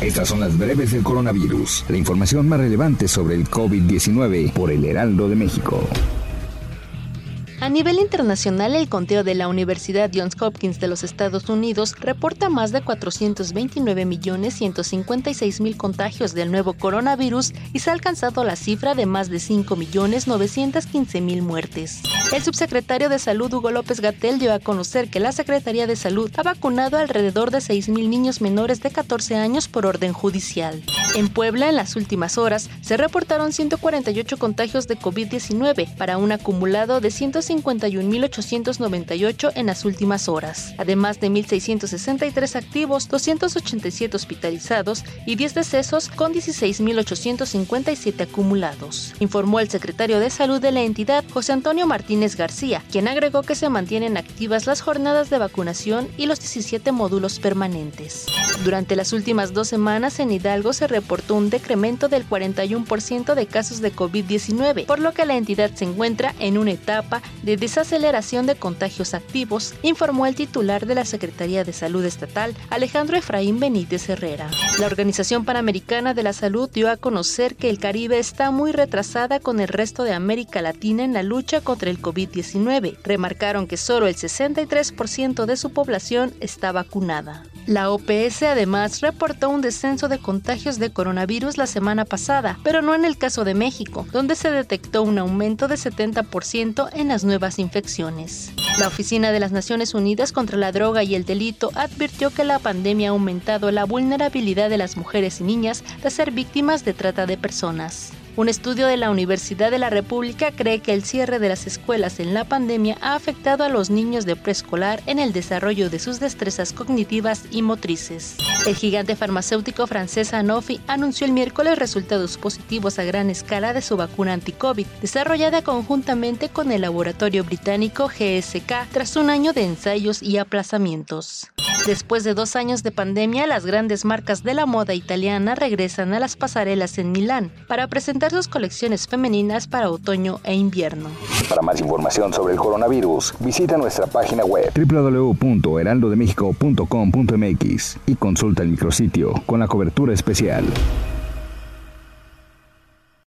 Estas son las breves del coronavirus, la información más relevante sobre el COVID-19 por el Heraldo de México. A nivel internacional, el conteo de la Universidad Johns Hopkins de los Estados Unidos reporta más de 429.156.000 contagios del nuevo coronavirus y se ha alcanzado la cifra de más de 5.915.000 muertes. El subsecretario de Salud Hugo López Gatel dio a conocer que la Secretaría de Salud ha vacunado alrededor de 6.000 niños menores de 14 años por orden judicial. En Puebla, en las últimas horas, se reportaron 148 contagios de COVID-19 para un acumulado de 151.898 en las últimas horas, además de 1.663 activos, 287 hospitalizados y 10 decesos con 16.857 acumulados, informó el secretario de Salud de la entidad, José Antonio Martínez García, quien agregó que se mantienen activas las jornadas de vacunación y los 17 módulos permanentes. Durante las últimas dos semanas en Hidalgo se reportó un decremento del 41% de casos de COVID-19, por lo que la entidad se encuentra en una etapa de desaceleración de contagios activos, informó el titular de la Secretaría de Salud Estatal, Alejandro Efraín Benítez Herrera. La Organización Panamericana de la Salud dio a conocer que el Caribe está muy retrasada con el resto de América Latina en la lucha contra el COVID-19. Remarcaron que solo el 63% de su población está vacunada. La OPS además reportó un descenso de contagios de coronavirus la semana pasada, pero no en el caso de México, donde se detectó un aumento de 70% en las nuevas infecciones. La Oficina de las Naciones Unidas contra la Droga y el Delito advirtió que la pandemia ha aumentado la vulnerabilidad de las mujeres y niñas de ser víctimas de trata de personas. Un estudio de la Universidad de la República cree que el cierre de las escuelas en la pandemia ha afectado a los niños de preescolar en el desarrollo de sus destrezas cognitivas y motrices. El gigante farmacéutico francés Sanofi anunció el miércoles resultados positivos a gran escala de su vacuna anti-COVID, desarrollada conjuntamente con el laboratorio británico GSK tras un año de ensayos y aplazamientos. Después de dos años de pandemia, las grandes marcas de la moda italiana regresan a las pasarelas en Milán para presentar sus colecciones femeninas para otoño e invierno. Para más información sobre el coronavirus, visita nuestra página web www.heraldodemexico.com.mx y consulta el micrositio con la cobertura especial.